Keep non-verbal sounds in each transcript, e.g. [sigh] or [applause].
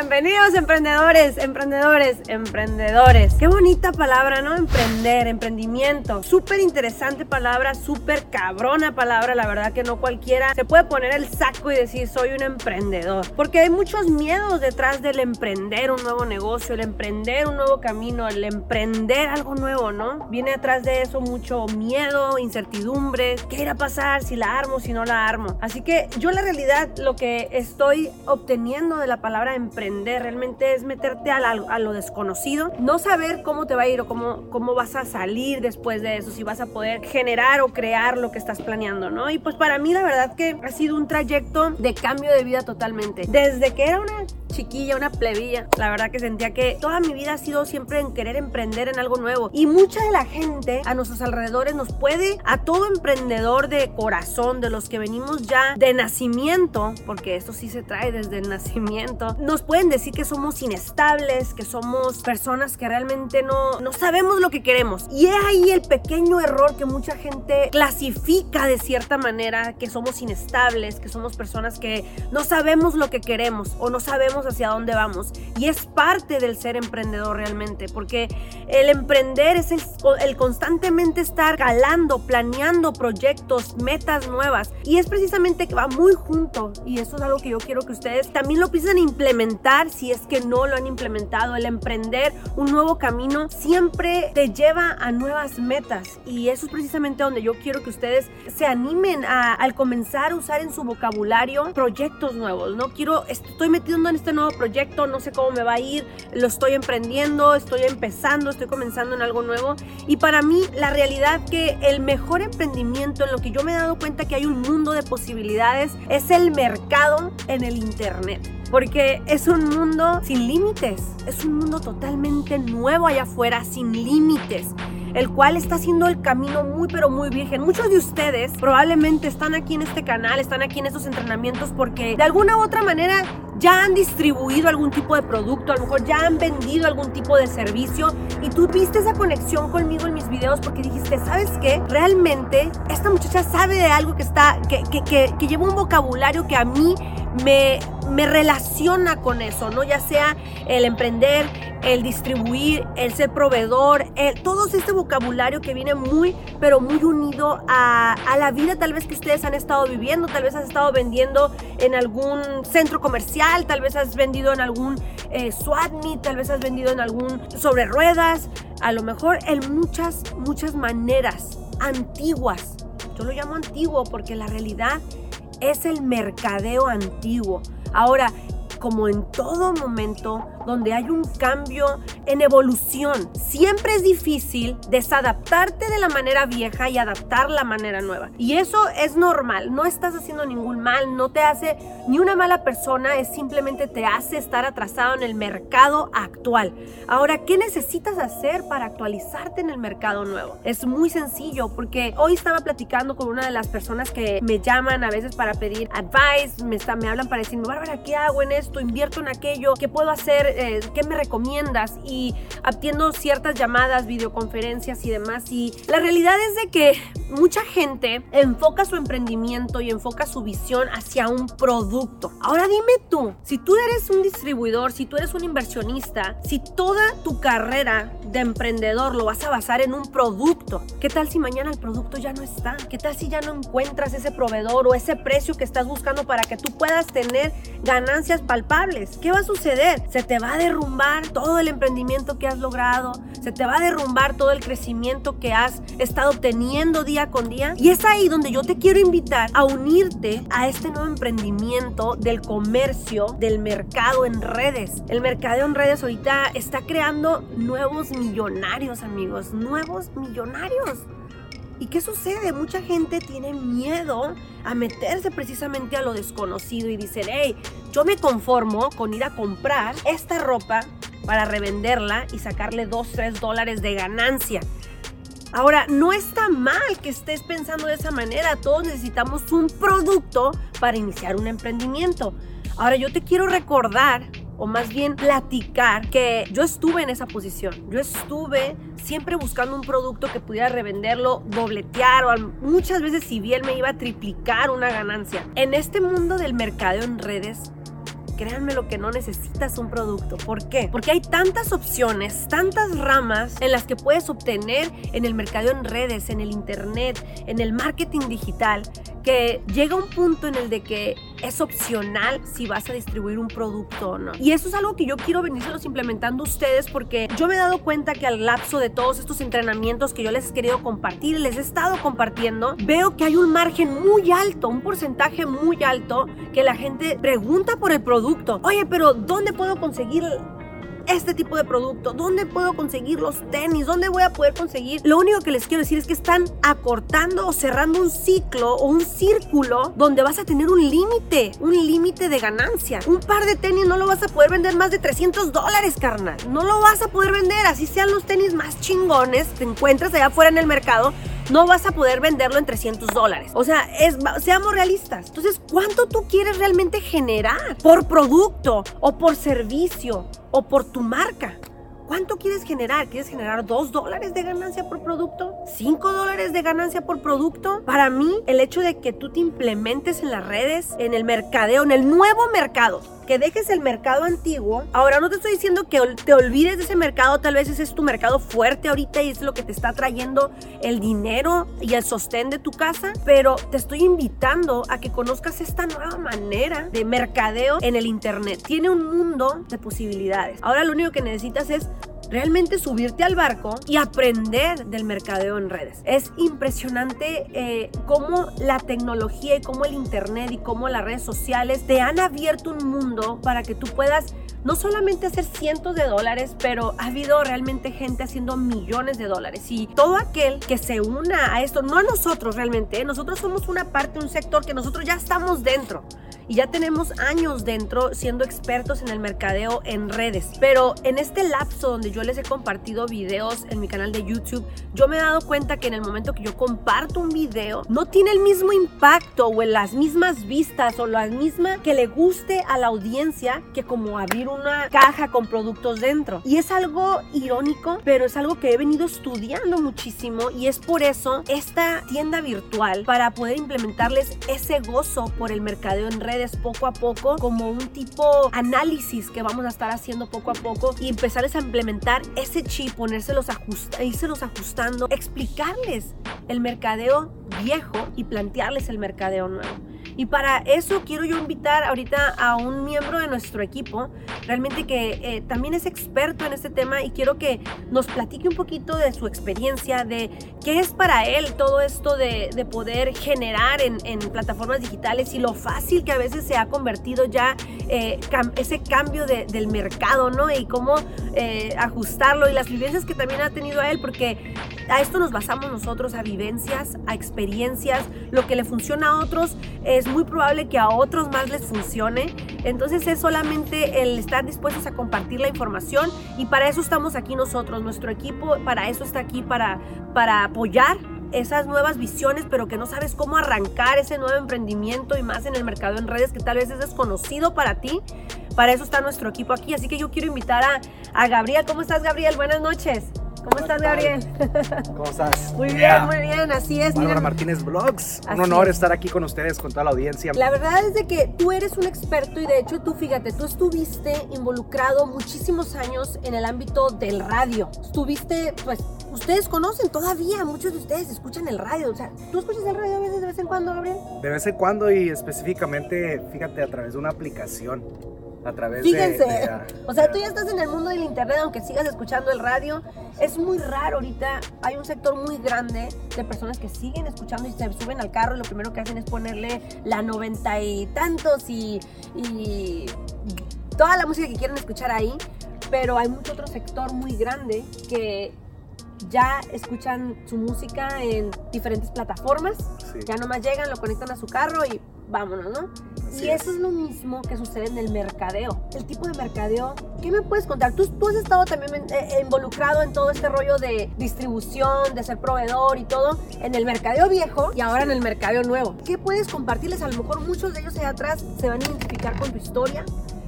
Bienvenidos emprendedores, emprendedores, emprendedores. Qué bonita palabra, ¿no? Emprender, emprendimiento. Súper interesante palabra, súper cabrona palabra. La verdad que no cualquiera se puede poner el saco y decir soy un emprendedor. Porque hay muchos miedos detrás del emprender un nuevo negocio, el emprender un nuevo camino, el emprender algo nuevo, ¿no? Viene atrás de eso mucho miedo, incertidumbre. ¿Qué irá a pasar si la armo, si no la armo? Así que yo la realidad lo que estoy obteniendo de la palabra emprender realmente es meterte a, a, lo desconocido, no saber cómo te va a ir o cómo, cómo vas a salir después de eso, si vas a poder generar o crear lo que estás planeando, ¿no? Y pues para mí la verdad que ha sido un trayecto de cambio de vida totalmente. Desde que era una chiquilla, una plebilla. La verdad que sentía que toda mi vida ha sido siempre en querer emprender en algo nuevo. Y mucha de la gente a nuestros alrededores nos puede, a todo emprendedor de corazón, de los que venimos ya de nacimiento, porque esto sí se trae desde el nacimiento, nos pueden decir que somos inestables, que somos personas que realmente no, no sabemos lo que queremos. Y es ahí el pequeño error que mucha gente clasifica de cierta manera, que somos inestables, que somos personas que no sabemos lo que queremos o no sabemos hacia dónde vamos. Y es parte del ser emprendedor realmente, porque el emprender es el, el constantemente estar calando, planeando proyectos, metas nuevas. Y es precisamente que va muy junto. Y eso es algo que yo quiero que ustedes también lo empiecen a si es que no lo han implementado. El emprender un nuevo camino siempre te lleva a nuevas metas. Y eso es precisamente donde yo quiero que ustedes se animen a, al comenzar a usar en su vocabulario proyectos nuevos. No quiero, estoy metiendo en este nuevo proyecto, no sé cómo me va a ir, lo estoy emprendiendo, estoy empezando, estoy comenzando en algo nuevo. Y para mí la realidad que el mejor emprendimiento en lo que yo me he dado cuenta que hay un mundo de posibilidades es el mercado en el Internet. Porque es un mundo sin límites, es un mundo totalmente nuevo allá afuera, sin límites el cual está haciendo el camino muy pero muy virgen. Muchos de ustedes probablemente están aquí en este canal, están aquí en estos entrenamientos porque de alguna u otra manera ya han distribuido algún tipo de producto, a lo mejor ya han vendido algún tipo de servicio y tú viste esa conexión conmigo en mis videos porque dijiste, ¿sabes qué? Realmente esta muchacha sabe de algo que está, que, que, que, que lleva un vocabulario que a mí me, me relaciona con eso, ¿no? Ya sea el emprender, el distribuir, el ser proveedor, el, todo este vocabulario que viene muy, pero muy unido a, a, la vida tal vez que ustedes han estado viviendo, tal vez has estado vendiendo en algún centro comercial, tal vez has vendido en algún eh, tal vez has vendido en algún sobre ruedas, a lo mejor en muchas, muchas maneras antiguas. Yo lo llamo antiguo porque la realidad es el mercadeo antiguo. Ahora, como en todo momento donde hay un cambio en evolución. Siempre es difícil desadaptarte de la manera vieja y adaptar la manera nueva. Y eso es normal, no estás haciendo ningún mal, no te hace ni una mala persona, es simplemente te hace estar atrasado en el mercado actual. Ahora, ¿qué necesitas hacer para actualizarte en el mercado nuevo? Es muy sencillo porque hoy estaba platicando con una de las personas que me llaman a veces para pedir advice, me, hablan para decirme, Bárbara, ¿qué hago en esto? ¿Invierto en aquello? ¿Qué puedo hacer? Eh, ¿qué me recomiendas? Y atiendo ciertas llamadas, videoconferencias y demás. Y la realidad es de que mucha gente enfoca su emprendimiento y enfoca su visión hacia un producto. Ahora dime tú, si tú eres un distribuidor, si tú eres un inversionista, si toda tu carrera de emprendedor lo vas a basar en un producto, ¿qué tal si mañana el producto ya no está? ¿Qué tal si ya no encuentras ese proveedor o ese precio que estás buscando para que tú puedas tener ganancias palpables? ¿Qué va a suceder? Se te va a derrumbar todo el emprendimiento que has logrado, se te va a derrumbar todo el crecimiento que has estado teniendo día con día. Y es ahí donde yo te quiero invitar a unirte a este nuevo emprendimiento del comercio, del mercado en redes. El mercado en redes ahorita está creando nuevos millonarios, amigos, nuevos millonarios. ¿Y qué sucede? Mucha gente tiene miedo a meterse precisamente a lo desconocido y dicen, hey, yo me conformo con ir a comprar esta ropa para revenderla y sacarle 2, 3 dólares de ganancia. Ahora, no está mal que estés pensando de esa manera. Todos necesitamos un producto para iniciar un emprendimiento. Ahora, yo te quiero recordar o más bien platicar que yo estuve en esa posición. Yo estuve siempre buscando un producto que pudiera revenderlo, dobletear o muchas veces si bien me iba a triplicar una ganancia. En este mundo del mercado en redes créanme lo que no necesitas un producto. ¿Por qué? Porque hay tantas opciones, tantas ramas en las que puedes obtener en el mercado en redes, en el internet, en el marketing digital, que llega un punto en el de que es opcional si vas a distribuir un producto o no. Y eso es algo que yo quiero venírselos implementando ustedes porque yo me he dado cuenta que al lapso de todos estos entrenamientos que yo les he querido compartir, les he estado compartiendo, veo que hay un margen muy alto, un porcentaje muy alto que la gente pregunta por el producto. Oye, pero ¿dónde puedo conseguir este tipo de producto? ¿Dónde puedo conseguir los tenis? ¿Dónde voy a poder conseguir? Lo único que les quiero decir es que están acortando o cerrando un ciclo o un círculo donde vas a tener un límite, un límite de ganancia. Un par de tenis no lo vas a poder vender más de 300 dólares, carnal. No lo vas a poder vender, así sean los tenis más chingones, te encuentras allá afuera en el mercado no vas a poder venderlo en 300 dólares. O sea, seamos realistas. Entonces, ¿cuánto tú quieres realmente generar por producto o por servicio o por tu marca? ¿Cuánto quieres generar? ¿Quieres generar 2 dólares de ganancia por producto? ¿5 dólares de ganancia por producto? Para mí, el hecho de que tú te implementes en las redes, en el mercadeo, en el nuevo mercado, que dejes el mercado antiguo. Ahora no te estoy diciendo que te olvides de ese mercado, tal vez ese es tu mercado fuerte ahorita y es lo que te está trayendo el dinero y el sostén de tu casa, pero te estoy invitando a que conozcas esta nueva manera de mercadeo en el internet. Tiene un mundo de posibilidades. Ahora lo único que necesitas es realmente subirte al barco y aprender del mercadeo en redes. Es impresionante eh, cómo la tecnología y cómo el internet y cómo las redes sociales te han abierto un mundo para que tú puedas no solamente hacer cientos de dólares, pero ha habido realmente gente haciendo millones de dólares. Y todo aquel que se una a esto, no a nosotros realmente, ¿eh? nosotros somos una parte, un sector que nosotros ya estamos dentro y ya tenemos años dentro siendo expertos en el mercadeo en redes. Pero en este lapso donde yo les he compartido videos en mi canal de YouTube, yo me he dado cuenta que en el momento que yo comparto un video, no tiene el mismo impacto o en las mismas vistas o la misma que le guste a la audiencia que como abrir una caja con productos dentro. Y es algo irónico, pero es algo que he venido estudiando muchísimo y es por eso esta tienda virtual para poder implementarles ese gozo por el mercadeo en redes poco a poco como un tipo análisis que vamos a estar haciendo poco a poco y empezarles a implementar ese chip, ponérselos ajusta, irselos ajustando, explicarles el mercadeo viejo y plantearles el mercadeo nuevo. Y para eso quiero yo invitar ahorita a un miembro de nuestro equipo, realmente que eh, también es experto en este tema y quiero que nos platique un poquito de su experiencia, de qué es para él todo esto de, de poder generar en, en, plataformas digitales y lo fácil que a veces se ha convertido ya eh, ese cambio de, del mercado, ¿no? Y cómo eh, ajustarlo y las vivencias que también ha tenido a él, porque a esto nos basamos nosotros, a vivencias, a experiencias, lo que le funciona a otros es muy probable que a otros más les funcione. Entonces es solamente el estar dispuestos a compartir la información y para eso estamos aquí nosotros, nuestro equipo, para eso está aquí, para, para apoyar esas nuevas visiones, pero que no sabes cómo arrancar ese nuevo emprendimiento y más en el mercado en redes que tal vez es desconocido para ti. Para eso está nuestro equipo aquí. Así que yo quiero invitar a, a Gabriel. ¿Cómo estás, Gabriel? Buenas noches. ¿Cómo estás, Gabriel? [laughs] ¿Cómo estás? Muy bien, muy bien, así es. Bárbara Martínez Vlogs. Un honor estar aquí con ustedes, con toda la audiencia. La verdad es de que tú eres un experto y de hecho tú, fíjate, tú estuviste involucrado muchísimos años en el ámbito del radio. Estuviste, pues, ustedes conocen todavía, muchos de ustedes escuchan el radio. O sea, ¿tú escuchas el radio a veces de vez en cuando, Gabriel? De vez en cuando y específicamente, fíjate, a través de una aplicación a través Fíjense, de, o sea, tú ya estás en el mundo del internet, aunque sigas escuchando el radio. Es muy raro ahorita, hay un sector muy grande de personas que siguen escuchando y se suben al carro y lo primero que hacen es ponerle la noventa y tantos y, y toda la música que quieren escuchar ahí. Pero hay mucho otro sector muy grande que ya escuchan su música en diferentes plataformas. Sí. Ya nomás llegan, lo conectan a su carro y vámonos, ¿no? Así y eso es. es. lo mismo que sucede en el mercadeo. El tipo de mercadeo, ¿qué me puedes contar? Tú, tú has estado también eh, involucrado en todo este rollo de distribución, de ser proveedor y todo, en el mercadeo viejo y ahora en el mercadeo nuevo. ¿Qué puedes compartirles? A lo mejor muchos de ellos allá atrás se van a identificar con tu historia,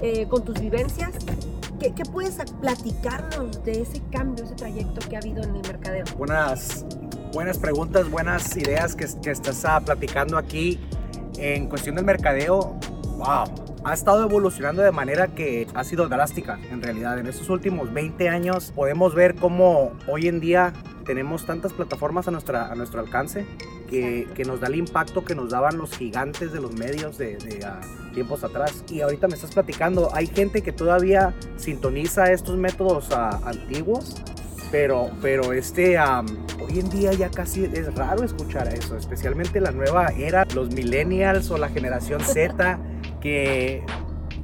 eh, con tus vivencias. ¿Qué, ¿Qué, puedes platicarnos de ese cambio, ese trayecto que ha habido en el mercadeo? Buenas, buenas preguntas, buenas ideas que, que estás uh, platicando aquí en cuestión del mercadeo, wow, ha estado evolucionando de manera que ha sido drástica en realidad. En estos últimos 20 años podemos ver cómo hoy en día tenemos tantas plataformas a, nuestra, a nuestro alcance que, que nos da el impacto que nos daban los gigantes de los medios de, de uh, tiempos atrás. Y ahorita me estás platicando, hay gente que todavía sintoniza estos métodos uh, antiguos, pero, pero este, um, hoy en día ya casi es raro escuchar eso, especialmente la nueva era, los millennials o la generación [laughs] Z, que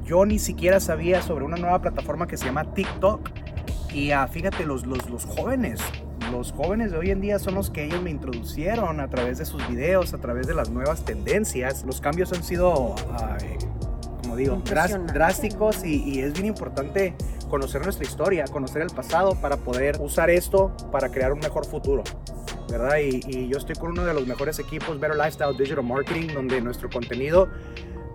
yo ni siquiera sabía sobre una nueva plataforma que se llama TikTok. Y uh, fíjate, los, los, los jóvenes los jóvenes de hoy en día son los que ellos me introducieron a través de sus videos, a través de las nuevas tendencias. Los cambios han sido, ay, como digo, drásticos y, y, es bien importante conocer nuestra historia, conocer el pasado para poder usar esto para crear un mejor futuro. ¿verdad? Y, y yo estoy con uno de los mejores equipos, Better Lifestyle Digital Marketing, donde nuestro contenido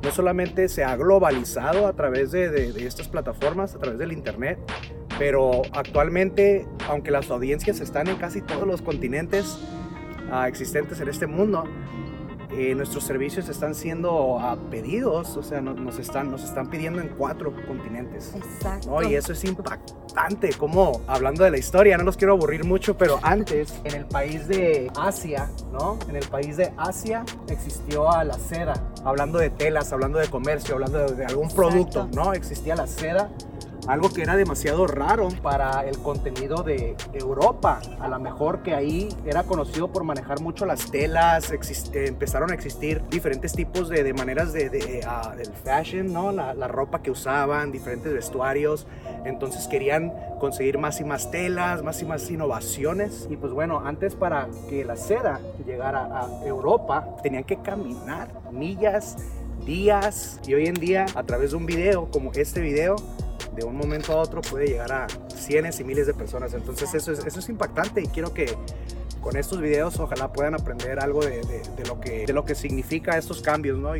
no solamente se ha globalizado a través de, de, de estas plataformas, a través del Internet, pero actualmente, aunque las audiencias están en casi todos los continentes uh, existentes en este mundo, eh, nuestros servicios están siendo uh, pedidos, o sea, nos, nos, están, nos están pidiendo en cuatro continentes. Exacto. ¿no? Y eso es impactante, como hablando de la historia, no los quiero aburrir mucho, pero antes en el país de Asia, ¿no? En el país de Asia existió a la seda, hablando de telas, hablando de comercio, hablando de, de algún Exacto. producto, ¿no? Existía la seda algo que era demasiado raro para el contenido de Europa. A lo mejor que ahí era conocido por manejar mucho las telas, existe, empezaron a existir diferentes tipos de, maneras de, uh, del fashion, ¿no? La, la, ropa que usaban, diferentes vestuarios. Entonces querían conseguir más y más telas, más y más innovaciones. Y pues bueno, antes para que la seda llegara a Europa, tenían que caminar millas días y hoy en día a través de un video como este video de un momento a otro puede llegar a cientos y miles de personas. Entonces eso es, eso es impactante y quiero que con estos videos ojalá puedan aprender algo de, de, lo, que, de lo que significa estos cambios, ¿no?